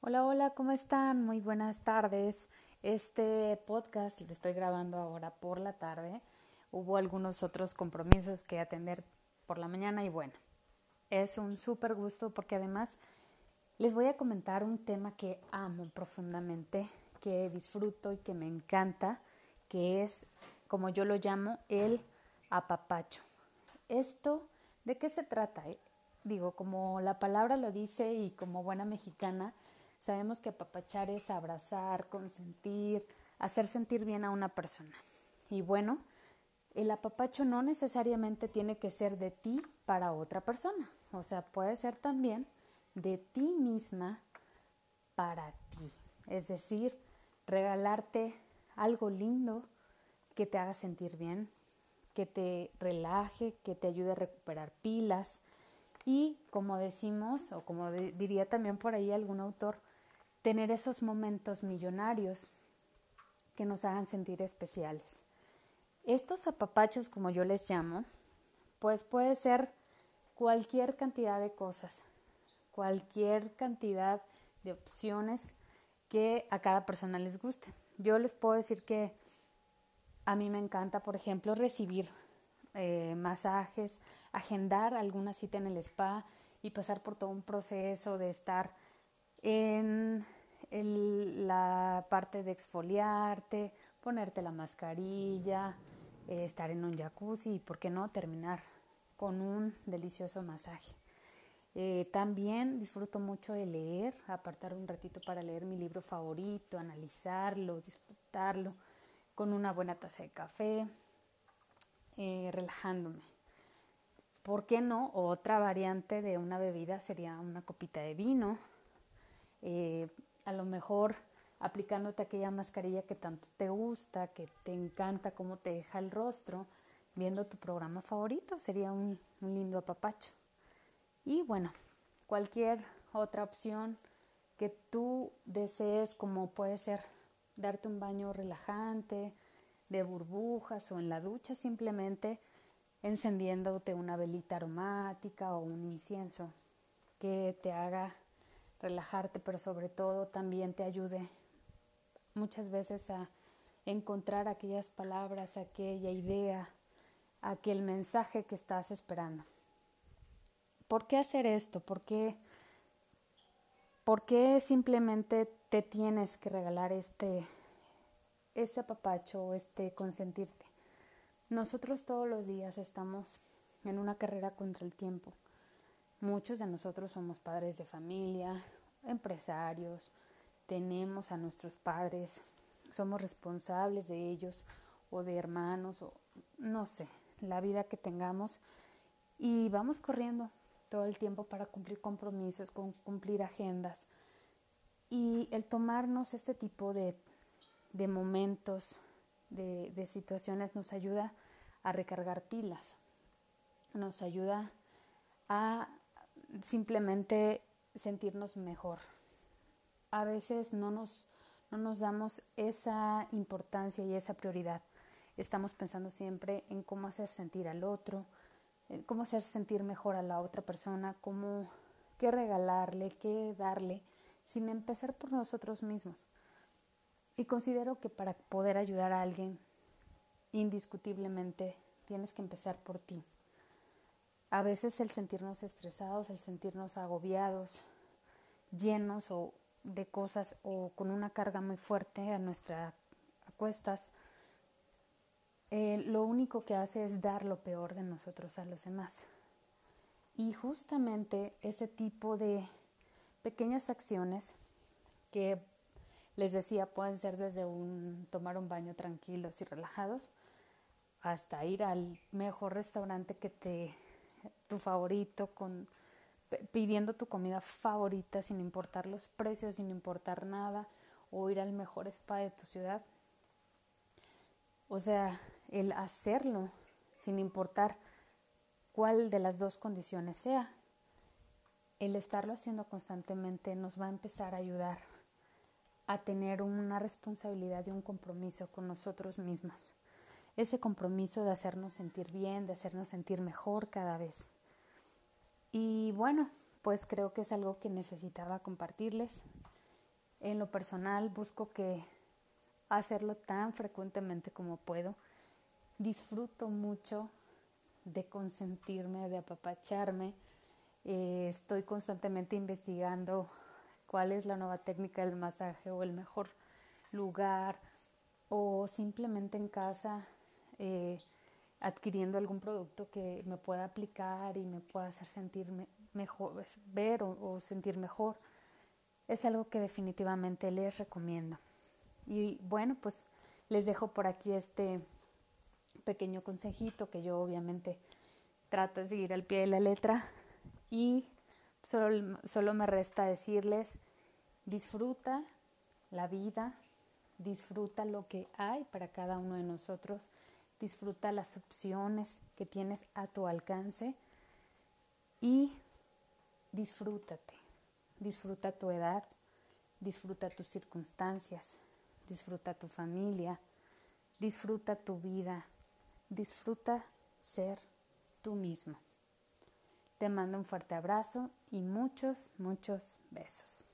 Hola, hola, ¿cómo están? Muy buenas tardes. Este podcast lo estoy grabando ahora por la tarde. Hubo algunos otros compromisos que atender por la mañana y bueno, es un súper gusto porque además les voy a comentar un tema que amo profundamente, que disfruto y que me encanta, que es, como yo lo llamo, el apapacho. Esto, ¿de qué se trata? Digo, como la palabra lo dice y como buena mexicana, Sabemos que apapachar es abrazar, consentir, hacer sentir bien a una persona. Y bueno, el apapacho no necesariamente tiene que ser de ti para otra persona. O sea, puede ser también de ti misma para ti. Es decir, regalarte algo lindo que te haga sentir bien, que te relaje, que te ayude a recuperar pilas y como decimos, o como diría también por ahí algún autor, tener esos momentos millonarios que nos hagan sentir especiales. Estos apapachos, como yo les llamo, pues puede ser cualquier cantidad de cosas, cualquier cantidad de opciones que a cada persona les guste. Yo les puedo decir que a mí me encanta, por ejemplo, recibir eh, masajes, agendar alguna cita en el spa y pasar por todo un proceso de estar en la parte de exfoliarte, ponerte la mascarilla, eh, estar en un jacuzzi y, ¿por qué no?, terminar con un delicioso masaje. Eh, también disfruto mucho de leer, apartar un ratito para leer mi libro favorito, analizarlo, disfrutarlo con una buena taza de café, eh, relajándome. ¿Por qué no? Otra variante de una bebida sería una copita de vino, a lo mejor aplicándote aquella mascarilla que tanto te gusta, que te encanta cómo te deja el rostro, viendo tu programa favorito, sería un, un lindo apapacho. Y bueno, cualquier otra opción que tú desees, como puede ser darte un baño relajante, de burbujas o en la ducha simplemente encendiéndote una velita aromática o un incienso que te haga relajarte, pero sobre todo también te ayude muchas veces a encontrar aquellas palabras, aquella idea, aquel mensaje que estás esperando. ¿Por qué hacer esto? ¿Por qué, por qué simplemente te tienes que regalar este, este apapacho, este consentirte? Nosotros todos los días estamos en una carrera contra el tiempo Muchos de nosotros somos padres de familia, empresarios, tenemos a nuestros padres, somos responsables de ellos o de hermanos o no sé, la vida que tengamos y vamos corriendo todo el tiempo para cumplir compromisos, cumplir agendas. Y el tomarnos este tipo de, de momentos, de, de situaciones, nos ayuda a recargar pilas, nos ayuda a simplemente sentirnos mejor. A veces no nos, no nos damos esa importancia y esa prioridad. Estamos pensando siempre en cómo hacer sentir al otro, en cómo hacer sentir mejor a la otra persona, cómo qué regalarle, qué darle, sin empezar por nosotros mismos. Y considero que para poder ayudar a alguien, indiscutiblemente tienes que empezar por ti. A veces el sentirnos estresados, el sentirnos agobiados, llenos o de cosas o con una carga muy fuerte a nuestras cuestas, eh, lo único que hace es dar lo peor de nosotros a los demás. Y justamente ese tipo de pequeñas acciones que les decía pueden ser desde un tomar un baño tranquilos y relajados hasta ir al mejor restaurante que te tu favorito, con, pidiendo tu comida favorita sin importar los precios, sin importar nada, o ir al mejor spa de tu ciudad. O sea, el hacerlo sin importar cuál de las dos condiciones sea, el estarlo haciendo constantemente nos va a empezar a ayudar a tener una responsabilidad y un compromiso con nosotros mismos ese compromiso de hacernos sentir bien, de hacernos sentir mejor cada vez. Y bueno, pues creo que es algo que necesitaba compartirles. En lo personal busco que hacerlo tan frecuentemente como puedo. Disfruto mucho de consentirme, de apapacharme. Eh, estoy constantemente investigando cuál es la nueva técnica del masaje o el mejor lugar o simplemente en casa eh, adquiriendo algún producto que me pueda aplicar y me pueda hacer sentirme mejor, ver o, sentir mejor, es algo que definitivamente les recomiendo. Y bueno, pues les dejo por aquí este pequeño consejito que yo obviamente trato de seguir al pie de la letra y solo, solo me resta decirles, disfruta la vida, disfruta lo que hay para cada uno de nosotros, disfruta las opciones que tienes a tu alcance y disfrútate, disfruta tu edad, disfruta tus circunstancias, disfruta tu familia, disfruta tu vida, disfruta ser tú mismo. Te mando un fuerte abrazo y muchos, muchos besos.